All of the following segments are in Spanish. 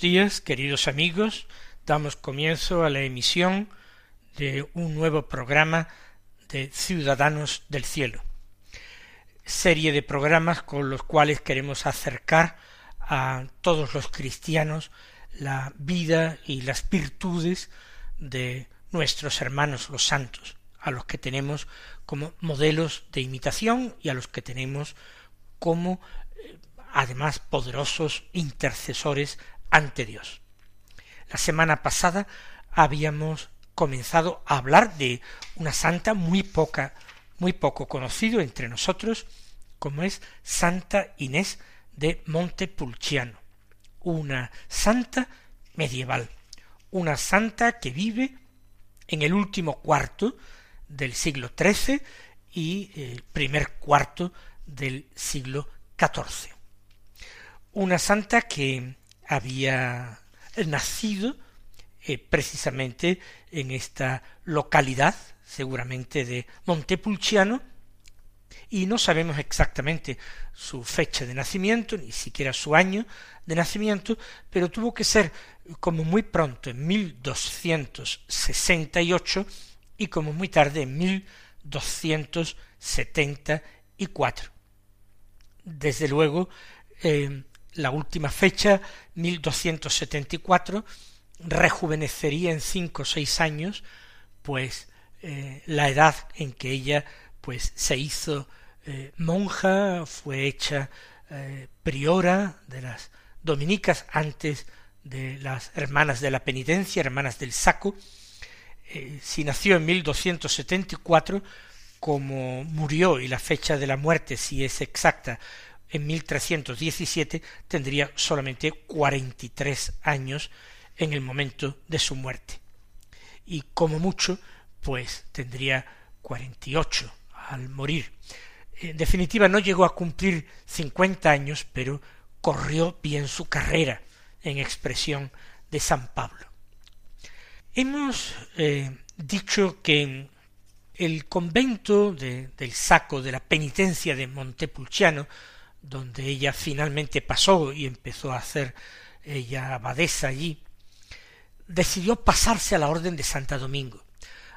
Días, queridos amigos. Damos comienzo a la emisión de un nuevo programa de Ciudadanos del Cielo. Serie de programas con los cuales queremos acercar a todos los cristianos la vida y las virtudes de nuestros hermanos los santos, a los que tenemos como modelos de imitación y a los que tenemos como además poderosos intercesores ante Dios. La semana pasada habíamos comenzado a hablar de una santa muy poca, muy poco conocido entre nosotros, como es Santa Inés de Montepulciano, una santa medieval, una santa que vive en el último cuarto del siglo XIII y el primer cuarto del siglo XIV una santa que había nacido eh, precisamente en esta localidad, seguramente de Montepulciano, y no sabemos exactamente su fecha de nacimiento, ni siquiera su año de nacimiento, pero tuvo que ser como muy pronto, en 1268, y como muy tarde, en 1274. Desde luego, eh, la última fecha, 1274, rejuvenecería en cinco o seis años, pues eh, la edad en que ella pues se hizo eh, monja, fue hecha eh, priora de las dominicas antes de las hermanas de la penitencia, hermanas del saco, si nació en 1274, como murió y la fecha de la muerte, si es exacta, en 1317 tendría solamente 43 años en el momento de su muerte. Y como mucho, pues tendría 48 al morir. En definitiva, no llegó a cumplir 50 años, pero corrió bien su carrera, en expresión de San Pablo. Hemos eh, dicho que el convento del saco de la penitencia de Montepulciano donde ella finalmente pasó y empezó a hacer ella abadesa allí, decidió pasarse a la orden de Santa Domingo.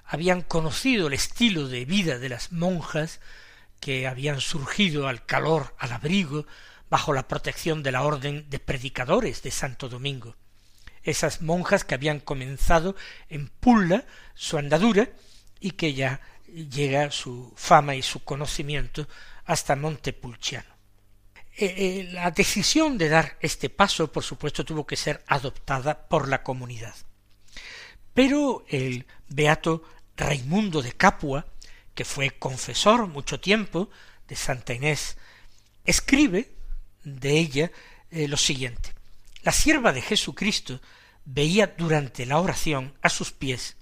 Habían conocido el estilo de vida de las monjas que habían surgido al calor, al abrigo, bajo la protección de la orden de predicadores de Santo Domingo. Esas monjas que habían comenzado en Pulla su andadura y que ya llega su fama y su conocimiento hasta Montepulciano. Eh, eh, la decisión de dar este paso, por supuesto, tuvo que ser adoptada por la comunidad. Pero el beato Raimundo de Capua, que fue confesor mucho tiempo de Santa Inés, escribe de ella eh, lo siguiente. La sierva de Jesucristo veía durante la oración a sus pies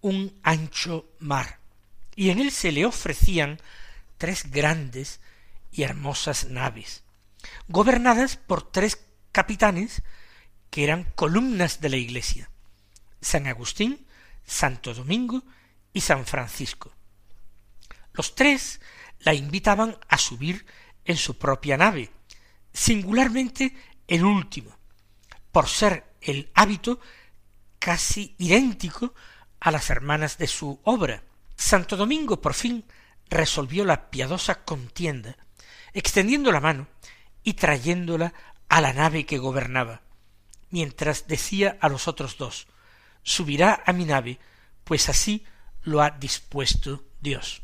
un ancho mar, y en él se le ofrecían tres grandes y hermosas naves, gobernadas por tres capitanes que eran columnas de la iglesia, San Agustín, Santo Domingo y San Francisco. Los tres la invitaban a subir en su propia nave, singularmente el último, por ser el hábito casi idéntico a las hermanas de su obra. Santo Domingo por fin resolvió la piadosa contienda extendiendo la mano y trayéndola a la nave que gobernaba, mientras decía a los otros dos subirá a mi nave, pues así lo ha dispuesto Dios.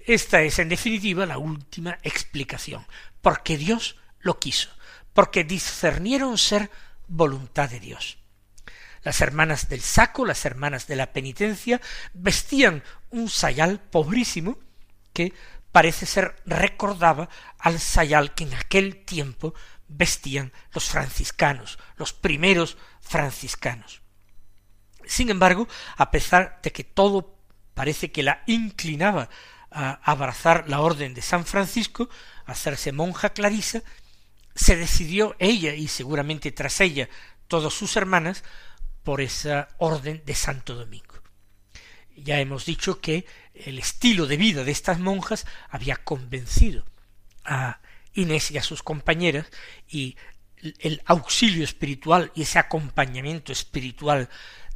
Esta es en definitiva la última explicación, porque Dios lo quiso, porque discernieron ser voluntad de Dios. Las hermanas del saco, las hermanas de la penitencia, vestían un sayal pobrísimo que parece ser recordaba al sayal que en aquel tiempo vestían los franciscanos, los primeros franciscanos. Sin embargo, a pesar de que todo parece que la inclinaba a abrazar la orden de San Francisco, a hacerse monja clarisa, se decidió ella y seguramente tras ella todas sus hermanas por esa orden de Santo Domingo. Ya hemos dicho que el estilo de vida de estas monjas había convencido a Inés y a sus compañeras y el auxilio espiritual y ese acompañamiento espiritual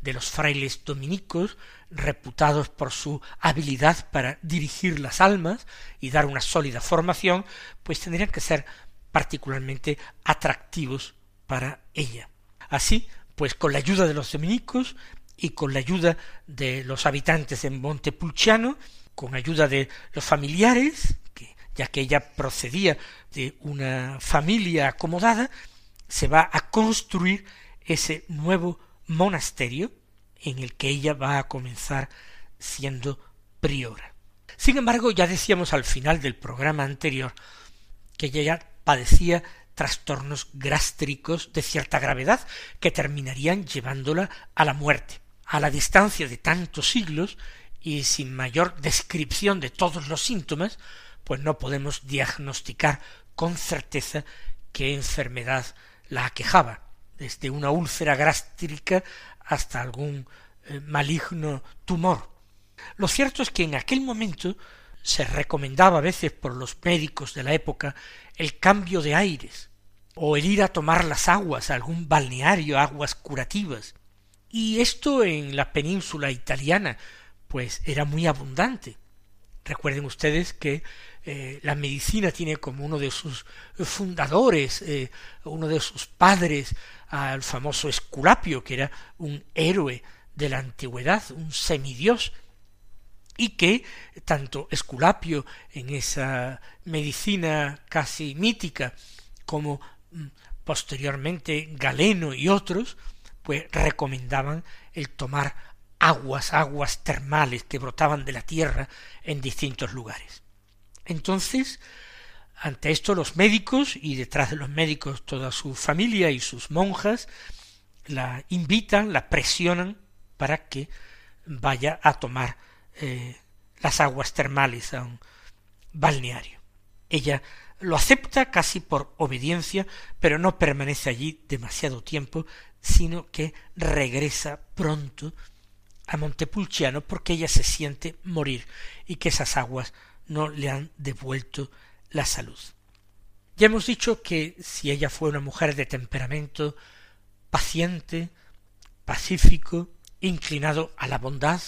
de los frailes dominicos, reputados por su habilidad para dirigir las almas y dar una sólida formación, pues tendrían que ser particularmente atractivos para ella. Así, pues con la ayuda de los dominicos y con la ayuda de los habitantes de Montepulciano, con ayuda de los familiares, que, ya que ella procedía de una familia acomodada, se va a construir ese nuevo monasterio en el que ella va a comenzar siendo priora. Sin embargo, ya decíamos al final del programa anterior que ella ya padecía trastornos gástricos de cierta gravedad que terminarían llevándola a la muerte. A la distancia de tantos siglos y sin mayor descripción de todos los síntomas, pues no podemos diagnosticar con certeza qué enfermedad la aquejaba, desde una úlcera gástrica hasta algún eh, maligno tumor. Lo cierto es que en aquel momento se recomendaba a veces por los médicos de la época el cambio de aires, o el ir a tomar las aguas a algún balneario, aguas curativas. Y esto en la península italiana, pues era muy abundante. Recuerden ustedes que eh, la medicina tiene como uno de sus fundadores, eh, uno de sus padres, al famoso Esculapio, que era un héroe de la antigüedad, un semidios, y que tanto Esculapio en esa medicina casi mítica como mm, posteriormente Galeno y otros, recomendaban el tomar aguas, aguas termales que brotaban de la tierra en distintos lugares. Entonces, ante esto los médicos y detrás de los médicos toda su familia y sus monjas la invitan, la presionan para que vaya a tomar eh, las aguas termales a un balneario. Ella lo acepta casi por obediencia, pero no permanece allí demasiado tiempo, sino que regresa pronto a Montepulciano porque ella se siente morir y que esas aguas no le han devuelto la salud. Ya hemos dicho que si ella fue una mujer de temperamento paciente, pacífico, inclinado a la bondad,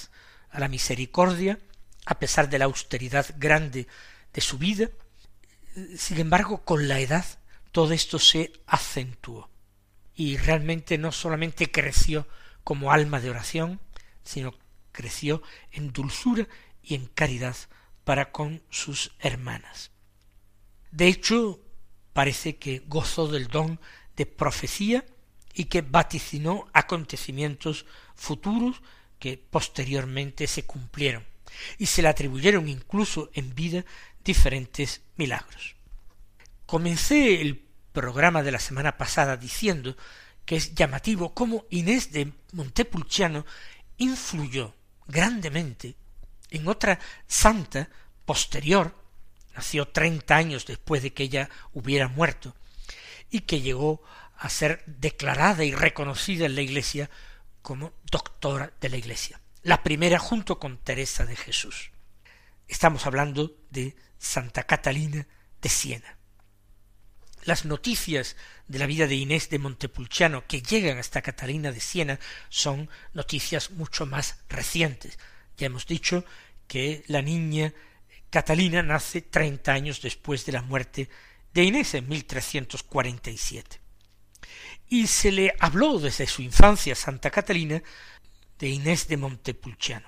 a la misericordia, a pesar de la austeridad grande de su vida. Sin embargo, con la edad todo esto se acentuó y realmente no solamente creció como alma de oración, sino creció en dulzura y en caridad para con sus hermanas. De hecho, parece que gozó del don de profecía y que vaticinó acontecimientos futuros que posteriormente se cumplieron, y se le atribuyeron incluso en vida diferentes milagros. Comencé el programa de la semana pasada diciendo que es llamativo cómo Inés de Montepulciano influyó grandemente en otra santa posterior, nació treinta años después de que ella hubiera muerto, y que llegó a ser declarada y reconocida en la Iglesia como doctora de la Iglesia, la primera junto con Teresa de Jesús. Estamos hablando de Santa Catalina de Siena. Las noticias de la vida de Inés de Montepulciano que llegan hasta Catalina de Siena son noticias mucho más recientes. Ya hemos dicho que la niña Catalina nace treinta años después de la muerte de Inés en 1347 y se le habló desde su infancia Santa Catalina de Inés de Montepulciano,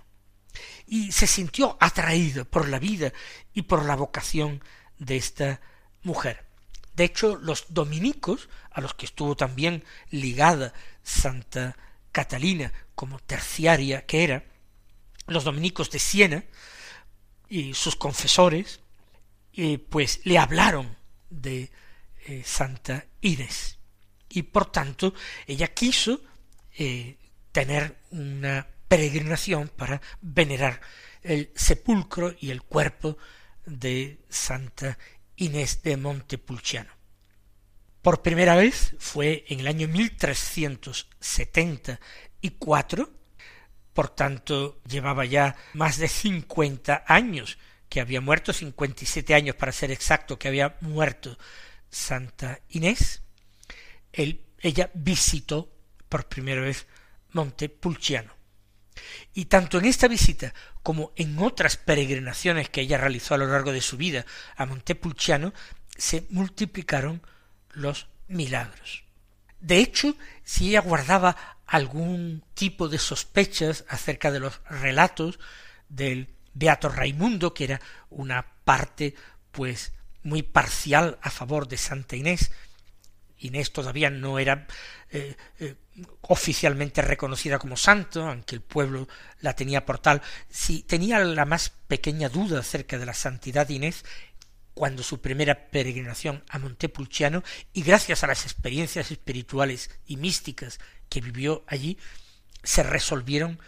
y se sintió atraído por la vida y por la vocación de esta mujer. De hecho, los dominicos, a los que estuvo también ligada Santa Catalina como terciaria que era, los dominicos de Siena y sus confesores, eh, pues le hablaron de eh, Santa Inés. Y por tanto, ella quiso eh, tener una peregrinación para venerar el sepulcro y el cuerpo de Santa Inés de Montepulciano. Por primera vez fue en el año 1374, por tanto llevaba ya más de cincuenta años que había muerto, cincuenta y siete años para ser exacto, que había muerto Santa Inés, ella visitó por primera vez Montepulciano. Y tanto en esta visita como en otras peregrinaciones que ella realizó a lo largo de su vida a Montepulciano, se multiplicaron los milagros. De hecho, si ella guardaba algún tipo de sospechas acerca de los relatos del Beato Raimundo, que era una parte pues muy parcial a favor de Santa Inés, Inés todavía no era eh, eh, oficialmente reconocida como santo, aunque el pueblo la tenía por tal, si tenía la más pequeña duda acerca de la santidad de Inés, cuando su primera peregrinación a Montepulciano, y gracias a las experiencias espirituales y místicas que vivió allí, se resolvieron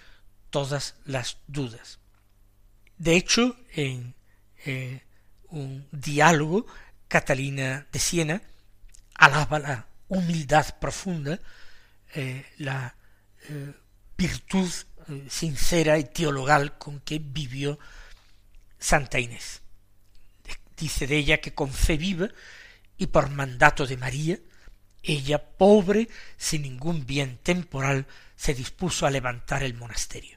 todas las dudas. De hecho, en eh, un diálogo, Catalina de Siena alaba la humildad profunda, eh, la eh, virtud eh, sincera y teologal con que vivió Santa Inés. Dice de ella que con fe viva y por mandato de María, ella, pobre, sin ningún bien temporal, se dispuso a levantar el monasterio.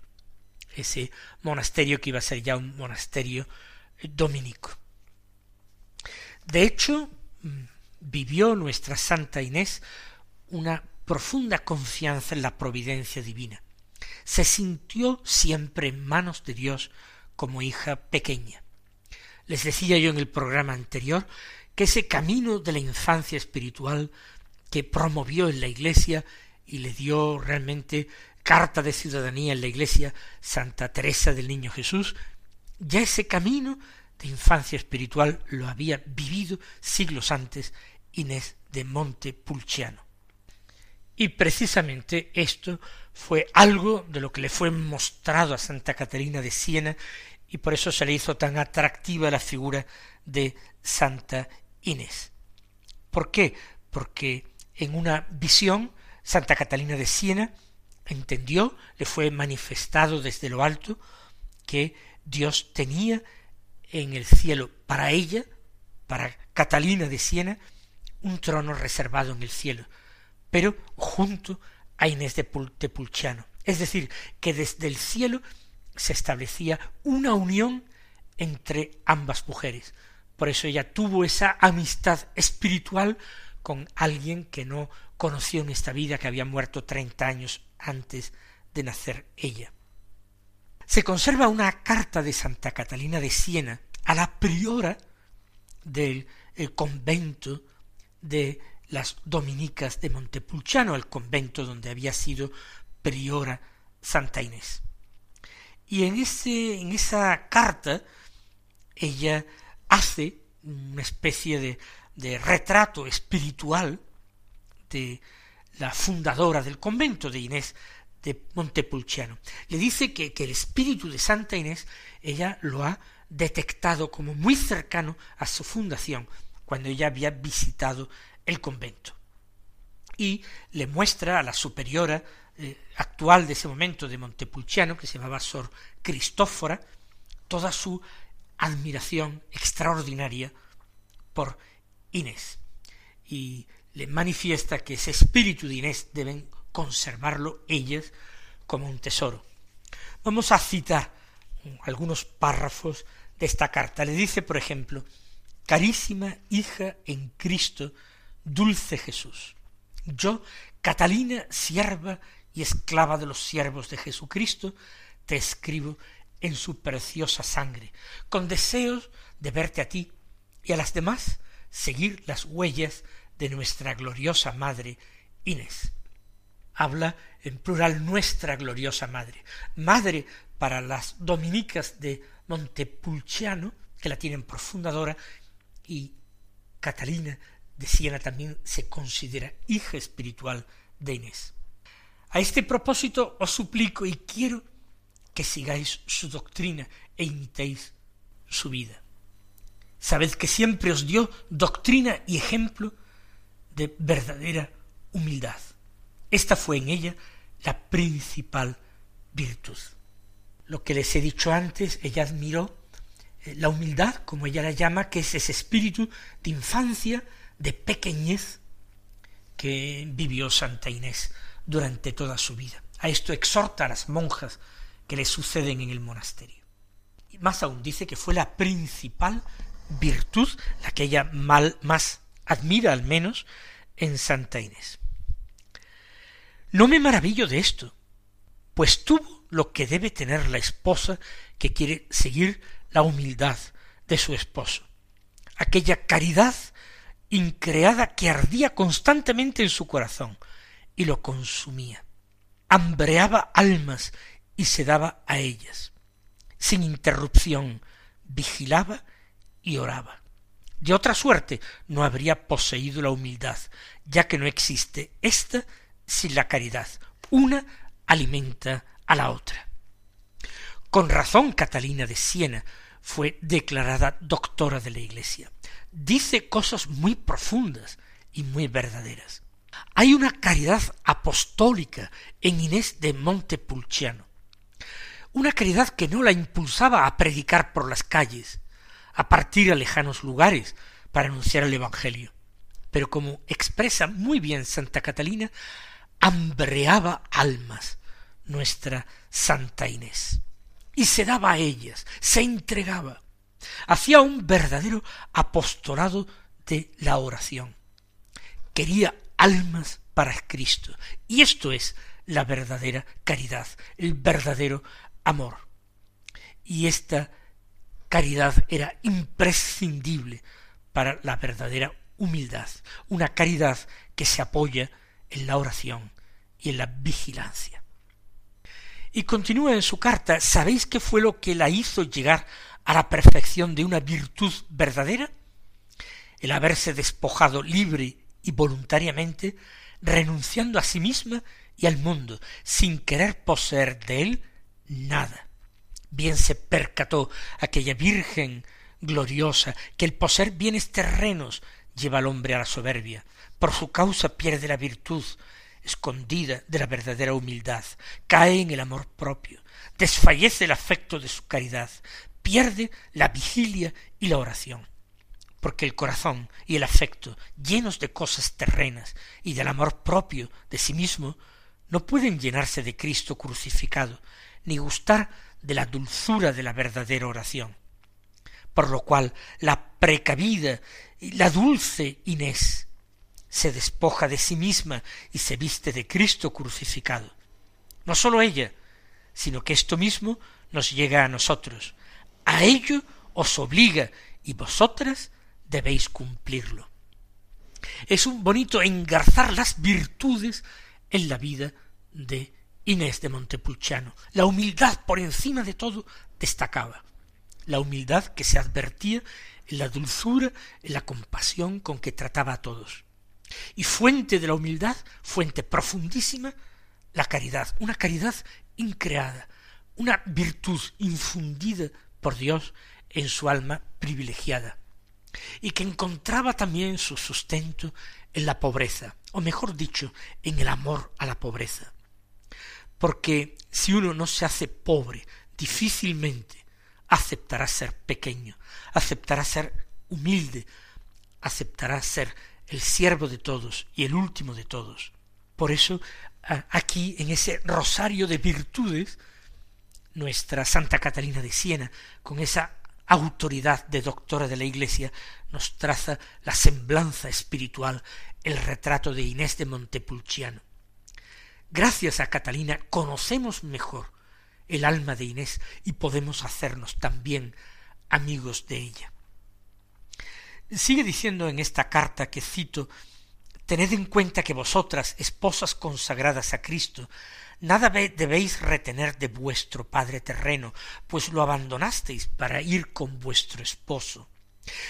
Ese monasterio que iba a ser ya un monasterio dominico. De hecho, mm, vivió nuestra Santa Inés una profunda confianza en la providencia divina. Se sintió siempre en manos de Dios como hija pequeña. Les decía yo en el programa anterior que ese camino de la infancia espiritual que promovió en la Iglesia y le dio realmente carta de ciudadanía en la Iglesia Santa Teresa del Niño Jesús, ya ese camino de infancia espiritual lo había vivido siglos antes Inés de Montepulciano. Y precisamente esto fue algo de lo que le fue mostrado a Santa Catarina de Siena y por eso se le hizo tan atractiva la figura de Santa Inés. ¿Por qué? Porque en una visión Santa Catalina de Siena entendió, le fue manifestado desde lo alto, que Dios tenía en el cielo para ella, para Catalina de Siena, un trono reservado en el cielo, pero junto a Inés de Pulciano. Es decir, que desde el cielo se establecía una unión entre ambas mujeres. Por eso ella tuvo esa amistad espiritual con alguien que no conoció en esta vida, que había muerto treinta años antes de nacer ella. Se conserva una carta de Santa Catalina de Siena a la priora del convento de las dominicas de Montepulciano, el convento donde había sido priora Santa Inés. Y en, ese, en esa carta ella hace una especie de, de retrato espiritual de la fundadora del convento de Inés de Montepulciano. Le dice que, que, el espíritu de Santa Inés ella lo ha detectado como muy cercano a su fundación, cuando ella había visitado el convento. Y le muestra a la superiora eh, actual de ese momento de Montepulciano, que se llamaba Sor Cristófora, toda su admiración extraordinaria por Inés. Y le manifiesta que ese espíritu de Inés deben conservarlo ellas como un tesoro. Vamos a citar algunos párrafos de esta carta. Le dice, por ejemplo, carísima hija en Cristo, dulce Jesús. Yo, Catalina, sierva y esclava de los siervos de Jesucristo, te escribo en su preciosa sangre, con deseos de verte a ti y a las demás seguir las huellas de nuestra gloriosa Madre Inés. Habla en plural nuestra gloriosa madre, madre para las dominicas de Montepulciano, que la tienen por fundadora, y Catalina de Siena también se considera hija espiritual de Inés. A este propósito os suplico y quiero que sigáis su doctrina e imitéis su vida. Sabed que siempre os dio doctrina y ejemplo de verdadera humildad. Esta fue en ella la principal virtud. Lo que les he dicho antes, ella admiró eh, la humildad, como ella la llama, que es ese espíritu de infancia, de pequeñez que vivió Santa Inés durante toda su vida. A esto exhorta a las monjas que le suceden en el monasterio. Y más aún dice que fue la principal virtud, la que ella mal, más admira al menos, en Santa Inés. No me maravillo de esto, pues tuvo lo que debe tener la esposa que quiere seguir la humildad de su esposo, aquella caridad increada que ardía constantemente en su corazón y lo consumía, hambreaba almas y se daba a ellas. Sin interrupción vigilaba y oraba. De otra suerte no habría poseído la humildad, ya que no existe ésta sin la caridad. Una alimenta a la otra. Con razón Catalina de Siena fue declarada doctora de la Iglesia. Dice cosas muy profundas y muy verdaderas. Hay una caridad apostólica en Inés de Montepulciano, una caridad que no la impulsaba a predicar por las calles, a partir a lejanos lugares para anunciar el Evangelio, pero como expresa muy bien Santa Catalina, hambreaba almas nuestra Santa Inés, y se daba a ellas, se entregaba, hacía un verdadero apostolado de la oración. Quería almas para Cristo, y esto es la verdadera caridad, el verdadero amor. Y esta caridad era imprescindible para la verdadera humildad, una caridad que se apoya en la oración y en la vigilancia. Y continúa en su carta, ¿sabéis qué fue lo que la hizo llegar a la perfección de una virtud verdadera? El haberse despojado libre y voluntariamente, renunciando a sí misma y al mundo, sin querer poseer de él nada. Bien se percató aquella Virgen gloriosa que el poseer bienes terrenos lleva al hombre a la soberbia, por su causa pierde la virtud escondida de la verdadera humildad, cae en el amor propio, desfallece el afecto de su caridad, pierde la vigilia y la oración, porque el corazón y el afecto, llenos de cosas terrenas y del amor propio de sí mismo, no pueden llenarse de Cristo crucificado, ni gustar de la dulzura de la verdadera oración. Por lo cual la precavida y la dulce Inés se despoja de sí misma y se viste de Cristo crucificado. No sólo ella, sino que esto mismo nos llega a nosotros. A ello os obliga y vosotras debéis cumplirlo. Es un bonito engarzar las virtudes en la vida de Inés de Montepulciano. La humildad por encima de todo destacaba. La humildad que se advertía en la dulzura, en la compasión con que trataba a todos. Y fuente de la humildad, fuente profundísima, la caridad, una caridad increada, una virtud infundida por Dios en su alma privilegiada, y que encontraba también su sustento en la pobreza, o mejor dicho, en el amor a la pobreza. Porque si uno no se hace pobre, difícilmente aceptará ser pequeño, aceptará ser humilde, aceptará ser el siervo de todos y el último de todos. Por eso, aquí, en ese rosario de virtudes, nuestra Santa Catalina de Siena, con esa autoridad de doctora de la Iglesia, nos traza la semblanza espiritual, el retrato de Inés de Montepulciano. Gracias a Catalina conocemos mejor el alma de Inés y podemos hacernos también amigos de ella. Sigue diciendo en esta carta que cito Tened en cuenta que vosotras, esposas consagradas a Cristo, nada debéis retener de vuestro Padre terreno, pues lo abandonasteis para ir con vuestro esposo,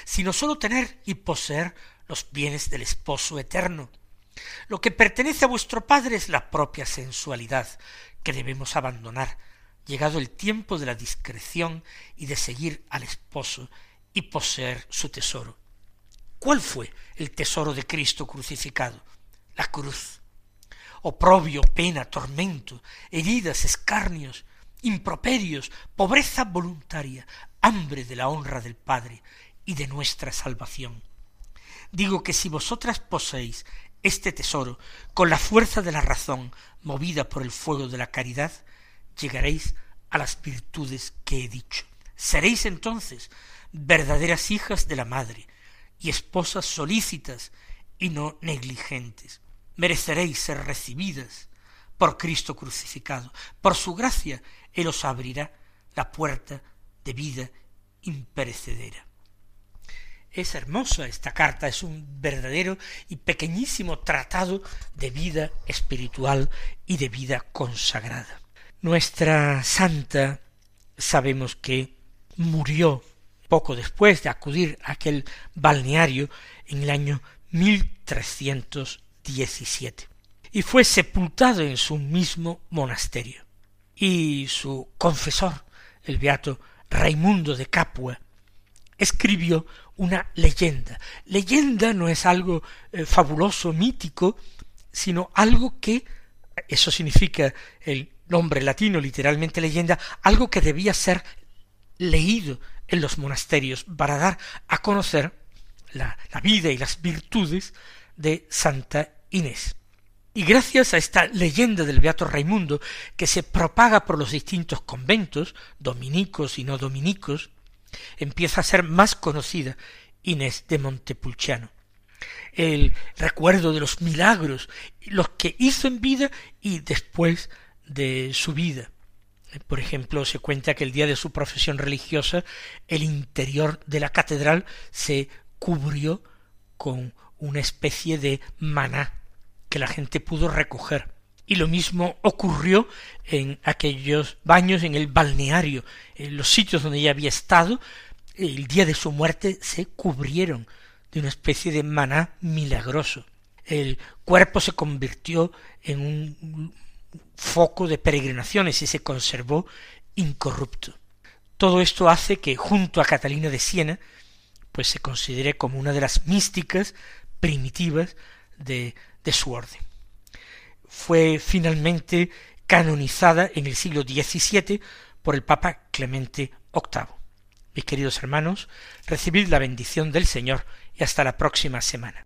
sino sólo tener y poseer los bienes del esposo eterno. Lo que pertenece a vuestro Padre es la propia sensualidad, que debemos abandonar, llegado el tiempo de la discreción y de seguir al esposo y poseer su tesoro. ¿Cuál fue el tesoro de Cristo crucificado? La cruz. Oprobio, pena, tormento, heridas, escarnios, improperios, pobreza voluntaria, hambre de la honra del Padre y de nuestra salvación. Digo que si vosotras poseéis este tesoro con la fuerza de la razón movida por el fuego de la caridad, llegaréis a las virtudes que he dicho. Seréis entonces verdaderas hijas de la madre, y esposas solícitas y no negligentes. Mereceréis ser recibidas por Cristo crucificado. Por su gracia Él os abrirá la puerta de vida imperecedera. Es hermosa esta carta, es un verdadero y pequeñísimo tratado de vida espiritual y de vida consagrada. Nuestra santa sabemos que murió poco después de acudir a aquel balneario en el año 1317 y fue sepultado en su mismo monasterio. Y su confesor, el beato Raimundo de Capua, escribió una leyenda. Leyenda no es algo eh, fabuloso, mítico, sino algo que, eso significa el nombre latino, literalmente leyenda, algo que debía ser leído en los monasterios para dar a conocer la, vida y las virtudes de Santa Inés. Y gracias a esta leyenda del Beato Raimundo, que se propaga por los distintos conventos, dominicos y no dominicos, empieza a ser más conocida Inés de Montepulciano. El recuerdo de los milagros, los que hizo en vida y después de su vida. Por ejemplo, se cuenta que el día de su profesión religiosa el interior de la catedral se cubrió con una especie de maná que la gente pudo recoger. Y lo mismo ocurrió en aquellos baños, en el balneario, en los sitios donde ella había estado, el día de su muerte se cubrieron de una especie de maná milagroso. El cuerpo se convirtió en un foco de peregrinaciones y se conservó incorrupto. Todo esto hace que junto a Catalina de Siena pues se considere como una de las místicas primitivas de, de su orden. Fue finalmente canonizada en el siglo XVII por el Papa Clemente VIII. Mis queridos hermanos, recibid la bendición del Señor y hasta la próxima semana.